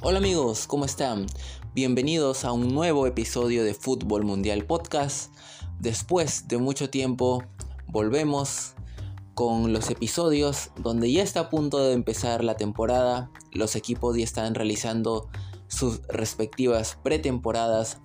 Hola amigos, ¿cómo están? Bienvenidos a un nuevo episodio de Fútbol Mundial Podcast. Después de mucho tiempo, volvemos con los episodios donde ya está a punto de empezar la temporada. Los equipos ya están realizando sus respectivas pretemporadas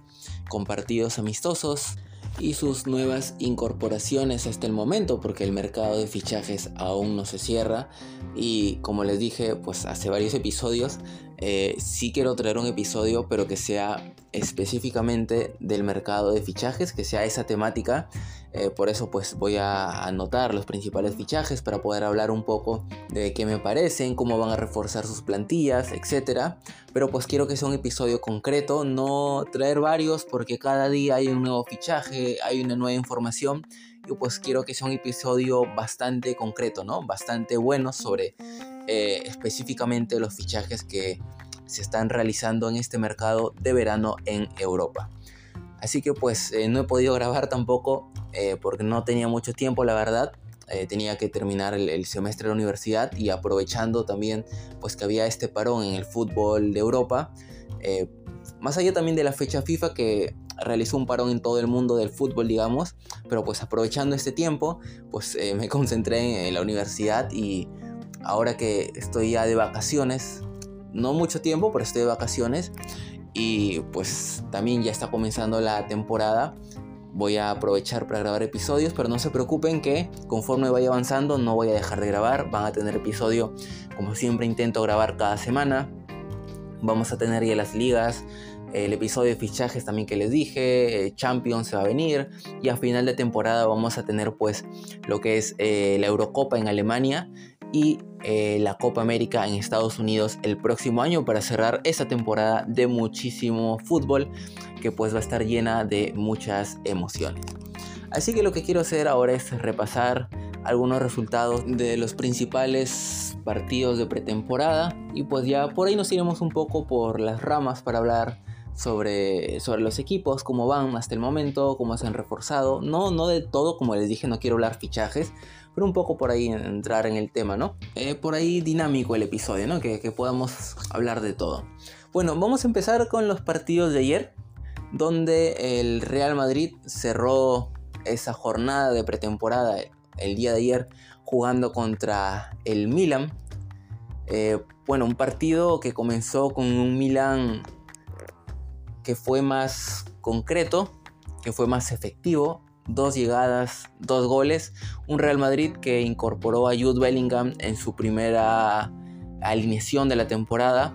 con partidos amistosos y sus nuevas incorporaciones hasta el momento porque el mercado de fichajes aún no se cierra y como les dije pues hace varios episodios eh, sí quiero traer un episodio pero que sea específicamente del mercado de fichajes que sea esa temática eh, por eso pues voy a anotar los principales fichajes para poder hablar un poco de qué me parecen, cómo van a reforzar sus plantillas, etc. Pero pues quiero que sea un episodio concreto, no traer varios porque cada día hay un nuevo fichaje, hay una nueva información. Y pues quiero que sea un episodio bastante concreto, ¿no? Bastante bueno sobre eh, específicamente los fichajes que se están realizando en este mercado de verano en Europa. Así que pues eh, no he podido grabar tampoco eh, porque no tenía mucho tiempo, la verdad. Eh, tenía que terminar el, semestre de la universidad y aprovechando también pues que había este parón en el fútbol de Europa. más allá también de la fecha FIFA que realizó un parón en todo el mundo del fútbol, digamos. Pero pues aprovechando este tiempo, pues me concentré en la universidad y ahora que estoy ya de vacaciones, no mucho tiempo, pero estoy de vacaciones, y pues también ya está comenzando la temporada. Voy a aprovechar para grabar episodios, pero no se preocupen que conforme vaya avanzando no voy a dejar de grabar. Van a tener episodio, como siempre intento grabar cada semana. Vamos a tener ya las ligas, el episodio de fichajes también que les dije, eh, Champions se va a venir y a final de temporada vamos a tener pues lo que es eh, la Eurocopa en Alemania y eh, la Copa América en Estados Unidos el próximo año para cerrar esa temporada de muchísimo fútbol que pues va a estar llena de muchas emociones. Así que lo que quiero hacer ahora es repasar algunos resultados de los principales partidos de pretemporada y pues ya por ahí nos iremos un poco por las ramas para hablar sobre, sobre los equipos, cómo van hasta el momento, cómo se han reforzado. No, no de todo, como les dije, no quiero hablar fichajes, pero un poco por ahí entrar en el tema, ¿no? Eh, por ahí dinámico el episodio, ¿no? Que, que podamos hablar de todo. Bueno, vamos a empezar con los partidos de ayer, donde el Real Madrid cerró esa jornada de pretemporada el día de ayer jugando contra el Milan. Eh, bueno, un partido que comenzó con un Milan que fue más concreto, que fue más efectivo. Dos llegadas, dos goles. Un Real Madrid que incorporó a Jude Bellingham en su primera alineación de la temporada.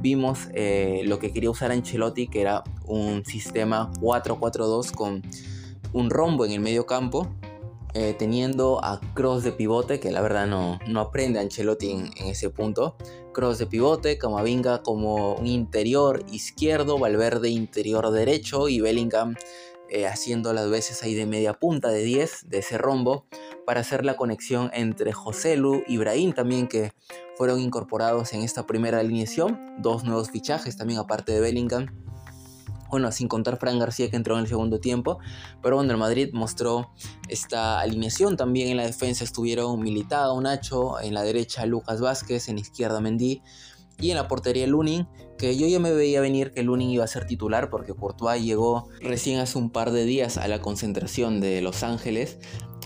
Vimos eh, lo que quería usar Ancelotti, que era un sistema 4-4-2 con un rombo en el medio campo eh, teniendo a Cross de pivote, que la verdad no, no aprende Ancelotti en, ese punto. Cross de pivote, Camavinga como un interior izquierdo, Valverde interior derecho y Bellingham eh, haciendo las veces ahí de media punta de 10 de ese rombo para hacer la conexión entre José Lu y Brahim también que fueron incorporados en esta primera alineación. Dos nuevos fichajes también aparte de Bellingham bueno, sin contar Fran García que entró en el segundo tiempo, pero bueno, el Madrid mostró esta alineación, también en la defensa estuvieron Militao, Nacho, en la derecha Lucas Vázquez, en la izquierda Mendy, y en la portería Lunin, que yo ya me veía venir que Lunin iba a ser titular porque Courtois llegó recién hace un par de días a la concentración de Los Ángeles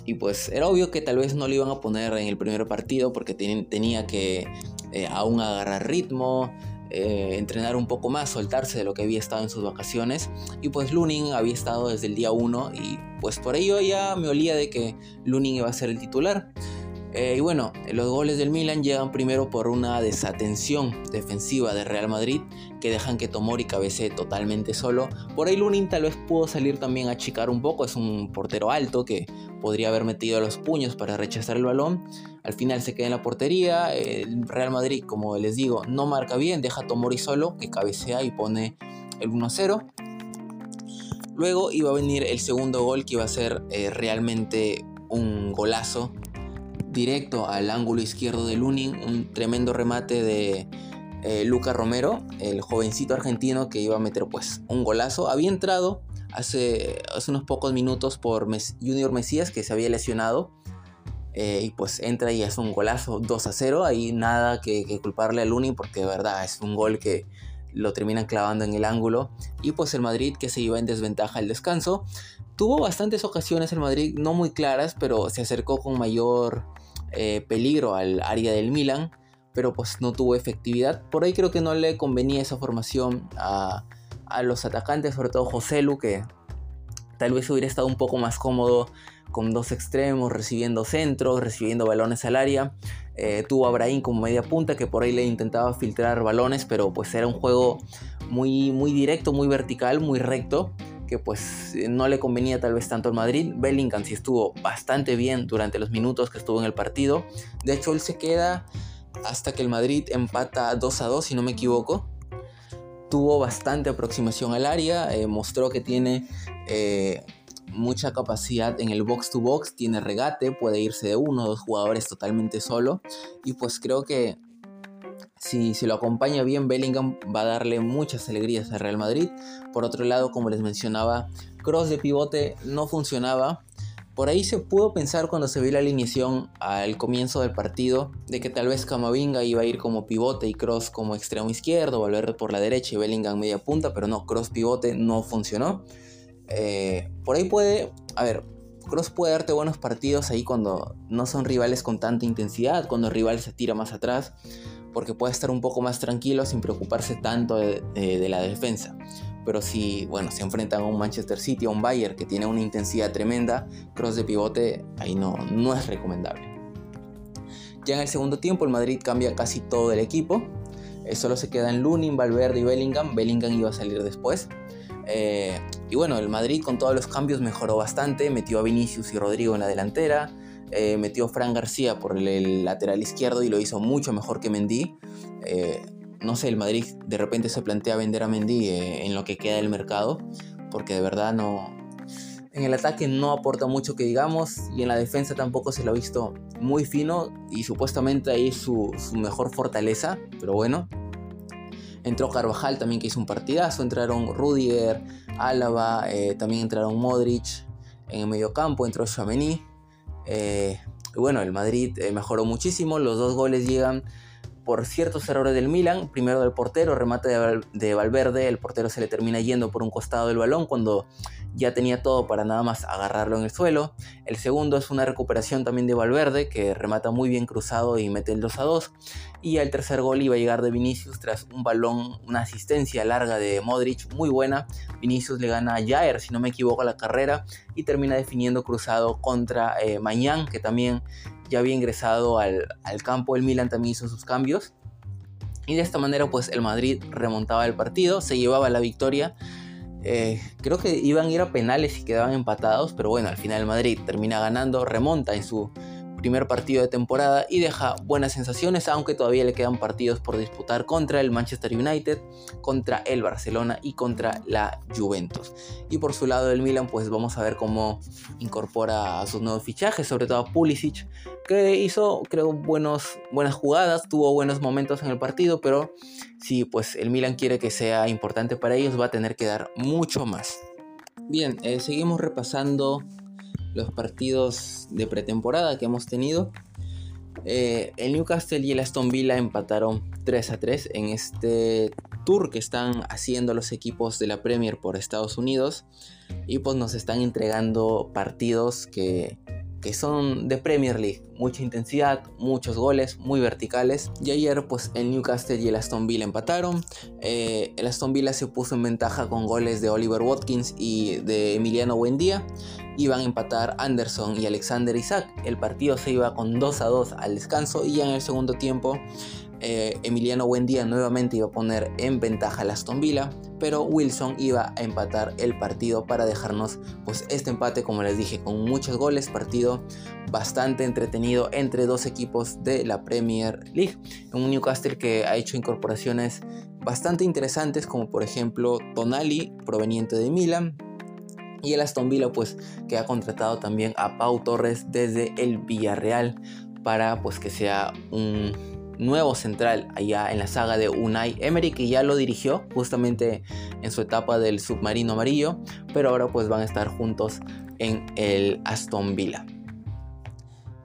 y pues era obvio que tal vez no lo iban a poner en el primer partido porque tenía que eh, aún agarrar ritmo, eh, entrenar un poco más, soltarse de lo que había estado en sus vacaciones. Y pues Lunin había estado desde el día 1 y pues por ello ya me olía de que Lunin iba a ser el titular. Eh, y bueno, los goles del Milan llegan primero por una desatención defensiva de Real Madrid que dejan que Tomori cabecee totalmente solo. Por ahí Lunin tal vez pudo salir también a achicar un poco, es un portero alto que podría haber metido los puños para rechazar el balón. Al final se queda en la portería. El Real Madrid, como les digo, no marca bien, deja a Tomori solo que cabecea y pone el 1-0. Luego iba a venir el segundo gol que iba a ser eh, realmente un golazo directo al ángulo izquierdo de Lunin, un tremendo remate de eh, Luca Romero, el jovencito argentino que iba a meter pues un golazo. Había entrado hace, hace unos pocos minutos por Junior Mesías que se había lesionado. Eh, y pues entra y es un golazo 2 a 0. Ahí nada que, culparle a Luni porque verdad es un gol que lo terminan clavando en el ángulo. Y pues el Madrid que se iba en desventaja al descanso. Tuvo bastantes ocasiones el Madrid, no muy claras, pero se acercó con mayor eh, peligro al área del Milan. Pero pues no tuvo efectividad. Por ahí creo que no le convenía esa formación a, a los atacantes, sobre todo José Lu, que tal vez hubiera estado un poco más cómodo con dos extremos, recibiendo centros, recibiendo balones al área. Eh, tuvo a Brahim como media punta que por ahí le intentaba filtrar balones, pero pues era un juego muy, muy directo, muy vertical, muy recto, que pues no le convenía tal vez tanto al Madrid. Bellingham sí estuvo bastante bien durante los minutos que estuvo en el partido. De hecho, él se queda hasta que el Madrid empata 2 a 2, si no me equivoco. Tuvo bastante aproximación al área, eh, mostró que tiene eh, mucha capacidad en el box to box, tiene regate, puede irse de uno o dos jugadores totalmente solo. Y pues creo que si, se lo acompaña bien Bellingham va a darle muchas alegrías al Real Madrid. Por otro lado, como les mencionaba, cross de pivote no funcionaba. Por ahí se pudo pensar cuando se vio la alineación al comienzo del partido de que tal vez Camavinga iba a ir como pivote y Cross como extremo izquierdo, volver por la derecha y Bellingham media punta, pero no, Cross pivote no funcionó. Eh, por ahí puede, a ver, Cross puede darte buenos partidos ahí cuando no son rivales con tanta intensidad, cuando el rival se tira más atrás, porque puede estar un poco más tranquilo sin preocuparse tanto de, la defensa. Pero si, bueno, se enfrentan a un Manchester City o un Bayern que tiene una intensidad tremenda, cross de pivote ahí no, no es recomendable. Ya en el segundo tiempo el Madrid cambia casi todo el equipo. Eh, solo se quedan Lunin, Valverde y Bellingham. Bellingham iba a salir después. Eh, y bueno, el Madrid con todos los cambios mejoró bastante, metió a Vinicius y Rodrigo en la delantera, eh, metió a Fran García por el, lateral izquierdo y lo hizo mucho mejor que Mendy. Eh, no sé, el Madrid de repente se plantea vender a Mendy en lo que queda del mercado, porque de verdad no... En el ataque no aporta mucho que digamos y en la defensa tampoco se lo ha visto muy fino y supuestamente ahí es su, su mejor fortaleza, pero bueno, Entró Carvajal también que hizo un partidazo. Entraron Rudiger, Álava, eh, también entraron Modric en el medio campo. Entró Chamení. Eh, bueno, el Madrid eh, mejoró muchísimo. Los dos goles llegan por ciertos errores del Milan. Primero del portero, remate de, Valverde. El portero se le termina yendo por un costado del balón cuando ya tenía todo para nada más agarrarlo en el suelo. El segundo es una recuperación también de Valverde, que remata muy bien cruzado y mete el 2 a 2. Y el tercer gol iba a llegar de Vinicius tras un balón, una asistencia larga de Modric, muy buena. Vinicius le gana a Jair, si no me equivoco, la carrera y termina definiendo cruzado contra eh, Mañán, que también ya había ingresado al, al campo. El Milan también hizo sus cambios. Y de esta manera, pues el Madrid remontaba el partido, se llevaba la victoria eh, creo que iban a ir a penales y quedaban empatados, pero bueno, al final el Madrid termina ganando, remonta en su primer partido de temporada y deja buenas sensaciones, aunque todavía le quedan partidos por disputar contra el Manchester United, contra el Barcelona y contra la Juventus. Y por su lado el Milan, pues vamos a ver cómo incorpora a sus nuevos fichajes, sobre todo a Pulisic, que hizo, creo, buenos, buenas jugadas, tuvo buenos momentos en el partido, pero si pues el Milan quiere que sea importante para ellos, va a tener que dar mucho más. Bien, eh, seguimos repasando los partidos de pretemporada que hemos tenido. Eh, el Newcastle y el Aston Villa empataron 3 a 3 en este tour que están haciendo los equipos de la Premier por Estados Unidos. Y pues nos están entregando partidos que que son de Premier League. Mucha intensidad, muchos goles, muy verticales. Y ayer pues el Newcastle y el Aston Villa empataron. Eh, el Aston Villa se puso en ventaja con goles de Oliver Watkins y de Emiliano Buendía. Iban a empatar Anderson y Alexander Isaac. El partido se iba con 2 a 2 al descanso y en el segundo tiempo eh, Emiliano Buendía nuevamente iba a poner en ventaja a Aston Villa, pero Wilson iba a empatar el partido para dejarnos pues este empate como les dije con muchos goles, partido bastante entretenido entre dos equipos de la Premier League. Un Newcastle que ha hecho incorporaciones bastante interesantes como por ejemplo Tonali proveniente de Milan, y el Aston Villa pues que ha contratado también a Pau Torres desde el Villarreal para pues que sea un nuevo central allá en la saga de Unai Emery que ya lo dirigió justamente en su etapa del submarino amarillo, pero ahora pues van a estar juntos en el Aston Villa.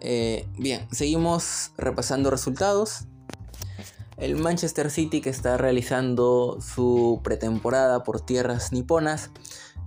Eh, bien, seguimos repasando resultados. El Manchester City que está realizando su pretemporada por tierras niponas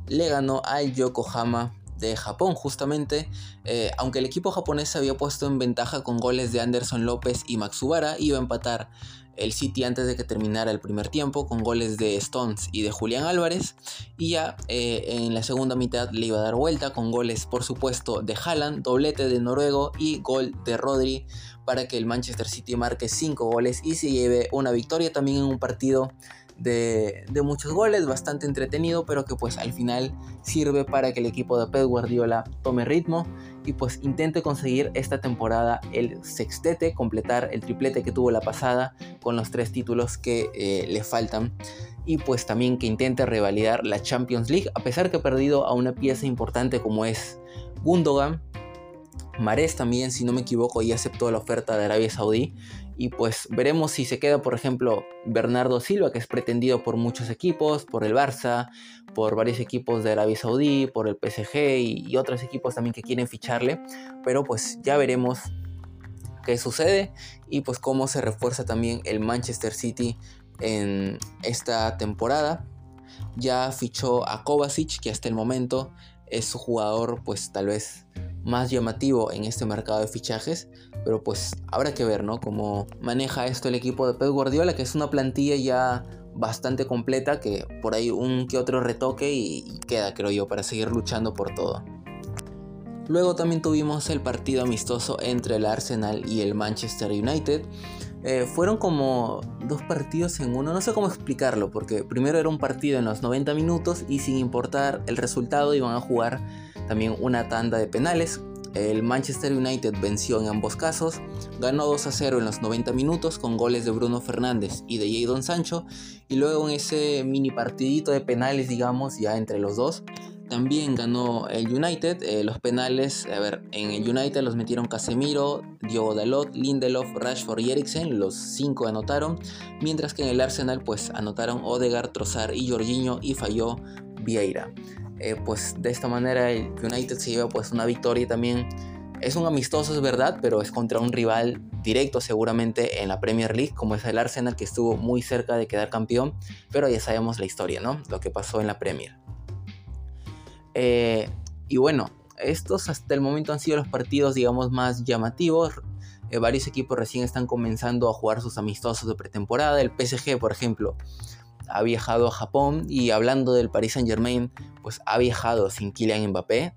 le ganó al Yokohama de Japón justamente, eh, aunque el equipo japonés se había puesto en ventaja con goles de Anderson López y Matsubara, iba a empatar el City antes de que terminara el primer tiempo con goles de Stones y de Julián Álvarez y ya eh, en la segunda mitad le iba a dar vuelta con goles por supuesto de Haaland, doblete de Noruego y gol de Rodri para que el Manchester City marque 5 goles y se lleve una victoria también en un partido de, muchos goles, bastante entretenido, pero que pues al final sirve para que el equipo de Pep Guardiola tome ritmo y pues intente conseguir esta temporada el sextete, completar el triplete que tuvo la pasada con los tres títulos que eh, le faltan y pues también que intente revalidar la Champions League a pesar que ha perdido a una pieza importante como es Gundogan. Mares también, si no me equivoco, ya aceptó la oferta de Arabia Saudí y pues veremos si se queda, por ejemplo, Bernardo Silva, que es pretendido por muchos equipos, por el Barça, por varios equipos de Arabia Saudí, por el PSG y, otros equipos también que quieren ficharle. Pero pues ya veremos qué sucede y pues cómo se refuerza también el Manchester City en esta temporada. Ya fichó a Kovacic, que hasta el momento es su jugador pues tal vez más llamativo en este mercado de fichajes, pero pues habrá que ver, ¿no? Cómo maneja esto el equipo de Pep Guardiola, que es una plantilla ya bastante completa, que por ahí un que otro retoque y, queda, creo yo, para seguir luchando por todo. Luego también tuvimos el partido amistoso entre el Arsenal y el Manchester United. Eh, fueron como dos partidos en uno, no sé cómo explicarlo, porque primero era un partido en los 90 minutos y sin importar el resultado iban a jugar también una tanda de penales. El Manchester United venció en ambos casos, ganó 2 a 0 en los 90 minutos con goles de Bruno Fernández y de Jadon Sancho, y luego en ese mini partidito de penales, digamos, ya entre los dos, también ganó el United. Eh, los penales, a ver, en el United los metieron Casemiro, Diogo Dalot, Lindelof, Rashford y Eriksen. Los cinco anotaron. Mientras que en el Arsenal, pues anotaron Odegaard, Trossard y Jorginho y falló Vieira. Eh, pues de esta manera el United se lleva pues una victoria también. Es un amistoso, es verdad, pero es contra un rival directo seguramente en la Premier League, como es el Arsenal, que estuvo muy cerca de quedar campeón, pero ya sabemos la historia, ¿no? Lo que pasó en la Premier. Eh, y bueno, estos hasta el momento han sido los partidos, digamos, más llamativos. Eh, varios equipos recién están comenzando a jugar sus amistosos de pretemporada. El PSG, por ejemplo, ha viajado a Japón y hablando del Paris Saint Germain, pues ha viajado sin Kylian Mbappé.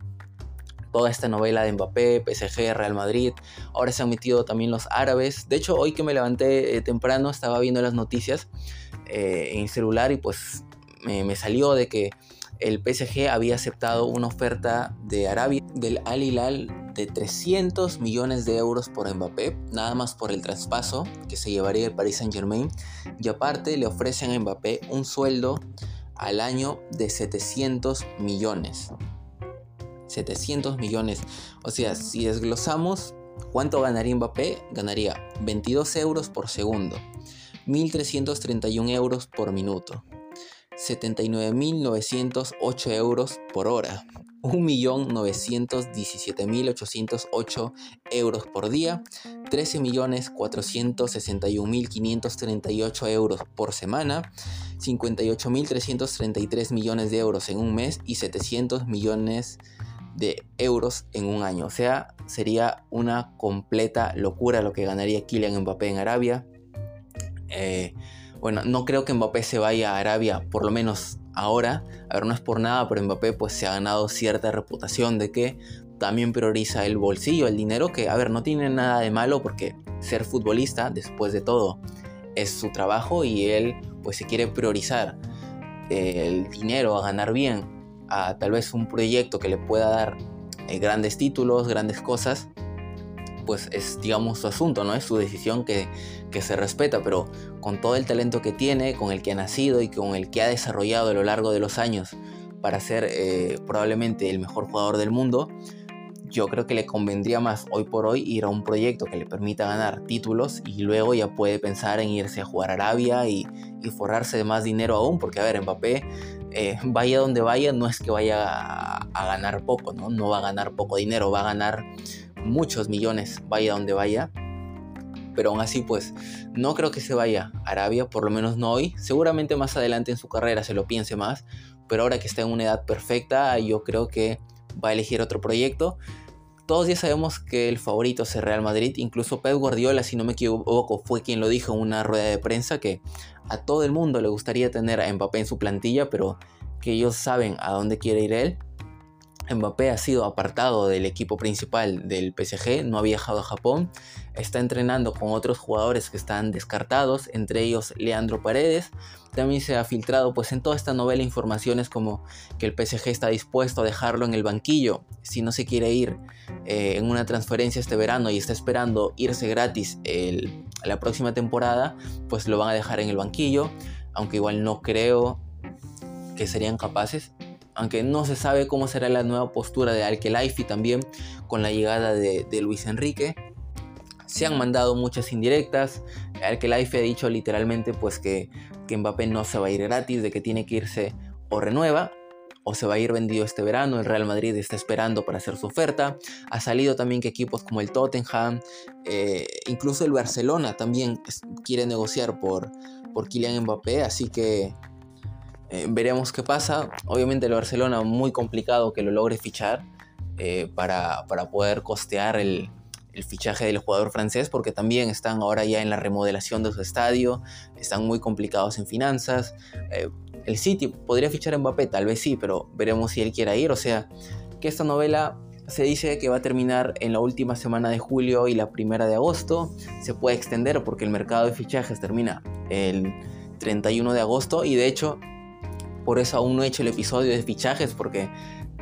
Toda esta novela de Mbappé, PSG, Real Madrid, ahora se han metido también los árabes. De hecho, hoy que me levanté eh, temprano estaba viendo las noticias eh, en el celular y pues me salió de que el PSG había aceptado una oferta de Arabia del Al Hilal de 300 millones de euros por Mbappé, nada más por el traspaso que se llevaría el Paris Saint Germain, y aparte le ofrecen a Mbappé un sueldo al año de 700 millones. 700 millones. O sea, si desglosamos cuánto ganaría Mbappé, ganaría 22 euros por segundo, 1.331 euros por minuto. 79.908 euros por hora, 1.917.808 euros por día, 13.461.538 euros por semana, 58.333 millones de euros en un mes y 700 millones de euros en un año. O sea, sería una completa locura lo que ganaría Kylian Mbappé en Arabia. Eh, bueno, no creo que Mbappé se vaya a Arabia, por lo menos ahora. A ver, no es por nada, pero Mbappé pues se ha ganado cierta reputación de que también prioriza el bolsillo, el dinero, que a ver, no tiene nada de malo porque ser futbolista, después de todo, es su trabajo y él pues se quiere priorizar el dinero a ganar bien, a tal vez un proyecto que le pueda dar eh, grandes títulos, grandes cosas, pues es, digamos, su asunto, ¿no? Es su decisión que, se respeta, pero con todo el talento que tiene, con el que ha nacido y con el que ha desarrollado a lo largo de los años para ser eh, probablemente el mejor jugador del mundo, yo creo que le convendría más hoy por hoy ir a un proyecto que le permita ganar títulos y luego ya puede pensar en irse a jugar a Arabia y, forrarse de más dinero aún, porque a ver, Mbappé, eh, vaya donde vaya, no es que vaya a, a, ganar poco, ¿no? No va a ganar poco dinero, va a ganar muchos millones, vaya donde vaya. Pero aún así, pues no creo que se vaya a Arabia, por lo menos no hoy. Seguramente más adelante en su carrera se lo piense más. Pero ahora que está en una edad perfecta, yo creo que va a elegir otro proyecto. Todos ya sabemos que el favorito es el Real Madrid. Incluso Pep Guardiola, si no me equivoco, fue quien lo dijo en una rueda de prensa que a todo el mundo le gustaría tener a Mbappé en su plantilla, pero que ellos saben a dónde quiere ir él Mbappé ha sido apartado del equipo principal del PSG, no ha viajado a Japón, está entrenando con otros jugadores que están descartados, entre ellos Leandro Paredes. También se ha filtrado pues en toda esta novela informaciones como que el PSG está dispuesto a dejarlo en el banquillo si no se quiere ir eh, en una transferencia este verano y está esperando irse gratis la próxima temporada, pues lo van a dejar en el banquillo, aunque igual no creo que serían capaces aunque no se sabe cómo será la nueva postura de Alkelaifi también con la llegada de, Luis Enrique. Se han mandado muchas indirectas. Alkelaifi ha dicho literalmente pues que, que Mbappé no se va a ir gratis, de que tiene que irse o renueva o se va a ir vendido este verano. El Real Madrid está esperando para hacer su oferta. Ha salido también que equipos como el Tottenham, eh, incluso el Barcelona también quiere negociar por, por Kylian Mbappé. Así que eh, veremos qué pasa. Obviamente el Barcelona muy complicado que lo logre fichar eh, para, poder costear el, fichaje del jugador francés porque también están ahora ya en la remodelación de su estadio, están muy complicados en finanzas. Eh, el City podría fichar a Mbappé, tal vez sí, pero veremos si él quiere ir. O sea, que esta novela se dice que va a terminar en la última semana de julio y la primera de agosto. Se puede extender porque el mercado de fichajes termina el 31 de agosto y de hecho por eso aún no he hecho el episodio de fichajes porque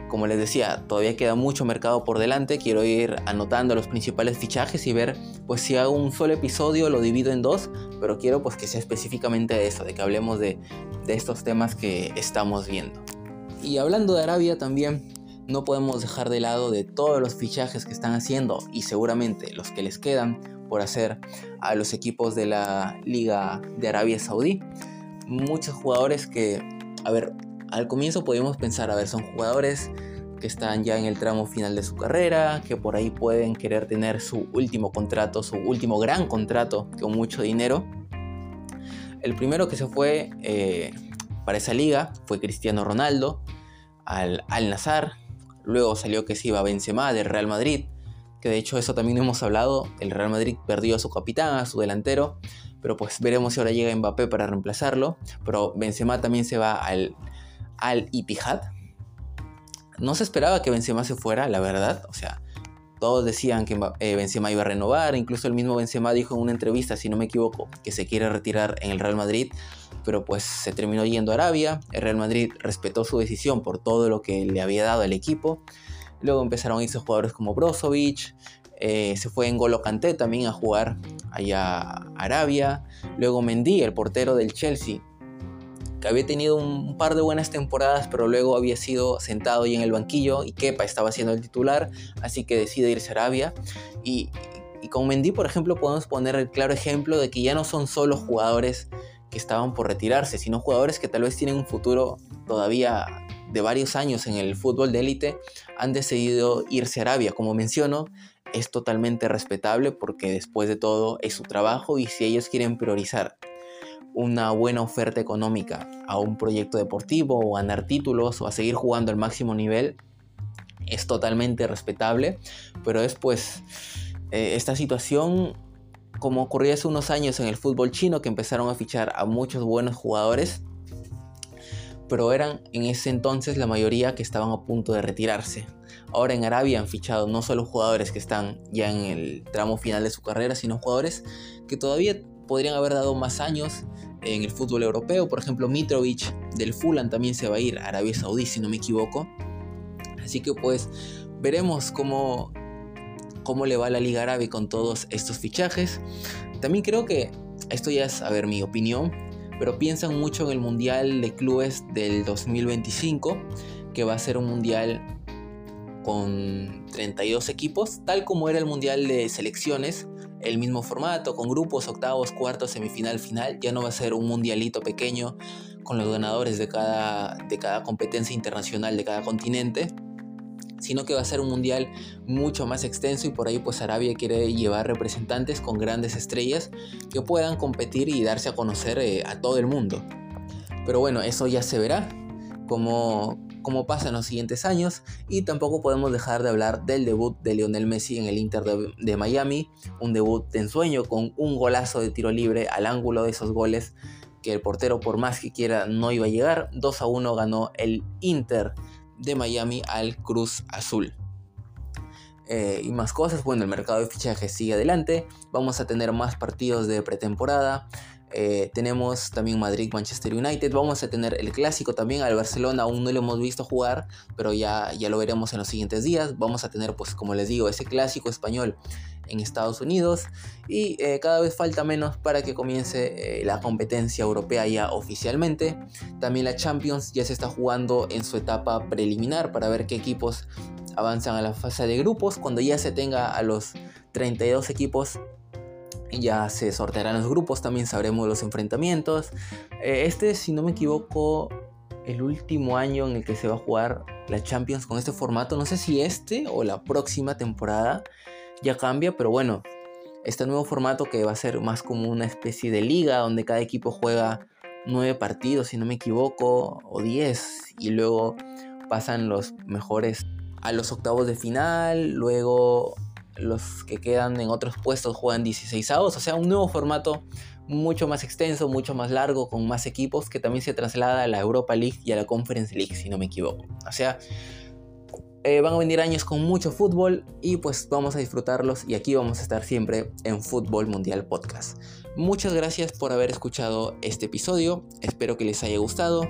como les decía, todavía queda mucho mercado por delante. Quiero ir anotando los principales fichajes y ver, pues si hago un solo episodio lo divido en dos, pero quiero pues que sea específicamente de eso, de que hablemos de, de estos temas que estamos viendo. Y hablando de Arabia también, no podemos dejar de lado de todos los fichajes que están haciendo y seguramente los que les quedan por hacer a los equipos de la Liga de Arabia Saudí. Muchos jugadores que a ver, al comienzo podíamos pensar, a ver, son jugadores que están ya en el tramo final de su carrera, que por ahí pueden querer tener su último contrato, su último gran contrato con mucho dinero. El primero que se fue eh, para esa liga fue Cristiano Ronaldo al Al Nazar. Luego salió que se iba Benzema del Real Madrid, que de hecho eso también hemos hablado. El Real Madrid perdió a su capitán, a su delantero, pero pues veremos si ahora llega Mbappé para reemplazarlo. Pero Benzema también se va al, al. No se esperaba que Benzema se fuera, la verdad. O sea, todos decían que eh, Benzema iba a renovar. Incluso el mismo Benzema dijo en una entrevista, si no me equivoco, que se quiere retirar en el Real Madrid. Pero pues se terminó yendo a Arabia. El Real Madrid respetó su decisión por todo lo que le había dado el equipo. Luego empezaron a irse jugadores como Brozovic, eh, se fue en Golo Kanté también a jugar allá a Arabia. Luego Mendy, el portero del Chelsea, que había tenido un par de buenas temporadas, pero luego había sido sentado ahí en el banquillo y Kepa estaba siendo el titular, así que decide irse a Arabia. Y, y con Mendy, por ejemplo, podemos poner el claro ejemplo de que ya no son solo jugadores que estaban por retirarse, sino jugadores que tal vez tienen un futuro todavía de varios años en el fútbol de élite, han decidido irse a Arabia. Como menciono, es totalmente respetable porque después de todo es su trabajo y si ellos quieren priorizar una buena oferta económica a un proyecto deportivo o ganar títulos o a seguir jugando al máximo nivel, es totalmente respetable, pero es pues eh, esta situación como ocurrió hace unos años en el fútbol chino que empezaron a fichar a muchos buenos jugadores, pero eran en ese entonces la mayoría que estaban a punto de retirarse. Ahora en Arabia han fichado no solo jugadores que están ya en el tramo final de su carrera, sino jugadores que todavía podrían haber dado más años en el fútbol europeo. Por ejemplo, Mitrovic del Fulham también se va a ir a Arabia Saudí, si no me equivoco. Así que pues veremos cómo, cómo le va a la Liga Árabe con todos estos fichajes. También creo que esto ya es, a ver, mi opinión, pero piensan mucho en el Mundial de Clubes del 2025, que va a ser un mundial con 32 equipos, tal como era el Mundial de Selecciones, el mismo formato, con grupos, octavos, cuartos, semifinal, final, ya no va a ser un mundialito pequeño con los ganadores de cada, de cada competencia internacional de cada continente, sino que va a ser un mundial mucho más extenso y por ahí pues Arabia quiere llevar representantes con grandes estrellas que puedan competir y darse a conocer eh, a todo el mundo. Pero bueno, eso ya se verá cómo, cómo pasa en los siguientes años y tampoco podemos dejar de hablar del debut de Lionel Messi en el Inter de, de Miami, un debut de ensueño con un golazo de tiro libre al ángulo de esos goles que el portero por más que quiera no iba a llegar, 2 a 1 ganó el Inter de Miami al Cruz Azul. Eh, y más cosas, bueno, el mercado de fichajes sigue adelante, vamos a tener más partidos de pretemporada, eh, tenemos también Madrid, Manchester United. Vamos a tener el clásico también. Al Barcelona aún no lo hemos visto jugar, pero ya, ya lo veremos en los siguientes días. Vamos a tener, pues como les digo, ese clásico español en Estados Unidos. Y eh, cada vez falta menos para que comience la competencia europea ya oficialmente. También la Champions ya se está jugando en su etapa preliminar para ver qué equipos avanzan a la fase de grupos. Cuando ya se tenga a los 32 equipos ya se sortearán los grupos, también sabremos los enfrentamientos. Eh, este, si no me equivoco, el último año en el que se va a jugar la Champions con este formato. No sé si este o la próxima temporada ya cambia, pero bueno, este nuevo formato que va a ser más como una especie de liga donde cada equipo juega nueve partidos, si no me equivoco, o diez, y luego pasan los mejores a los octavos de final, luego los que quedan en otros puestos juegan 16 avos, o sea, un nuevo formato mucho más extenso, mucho más largo, con más equipos, que también se traslada a la Europa League y a la Conference League, si no me equivoco. O sea, eh, van a venir años con mucho fútbol y pues vamos a disfrutarlos y aquí vamos a estar siempre en Fútbol Mundial Podcast. Muchas gracias por haber escuchado este episodio, espero que les haya gustado.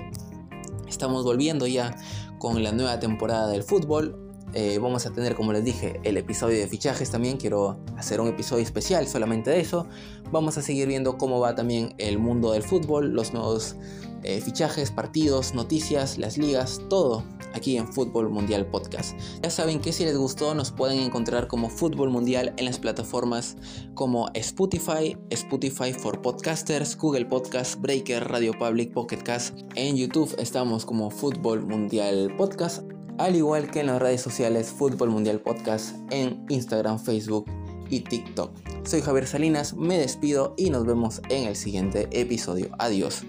Estamos volviendo ya con la nueva temporada del fútbol. Eh, vamos a tener, como les dije, el episodio de fichajes también. Quiero hacer un episodio especial solamente de eso. Vamos a seguir viendo cómo va también el mundo del fútbol, los nuevos eh, fichajes, partidos, noticias, las ligas, todo aquí en Fútbol Mundial Podcast. Ya saben que si les gustó nos pueden encontrar como Fútbol Mundial en las plataformas como Spotify, Spotify for Podcasters, Google Podcast, Breaker, Radio Public, Pocket Cast. En YouTube estamos como Fútbol Mundial Podcast al igual que en las redes sociales Fútbol Mundial Podcast en Instagram, Facebook y TikTok. Soy Javier Salinas, me despido y nos vemos en el siguiente episodio. Adiós.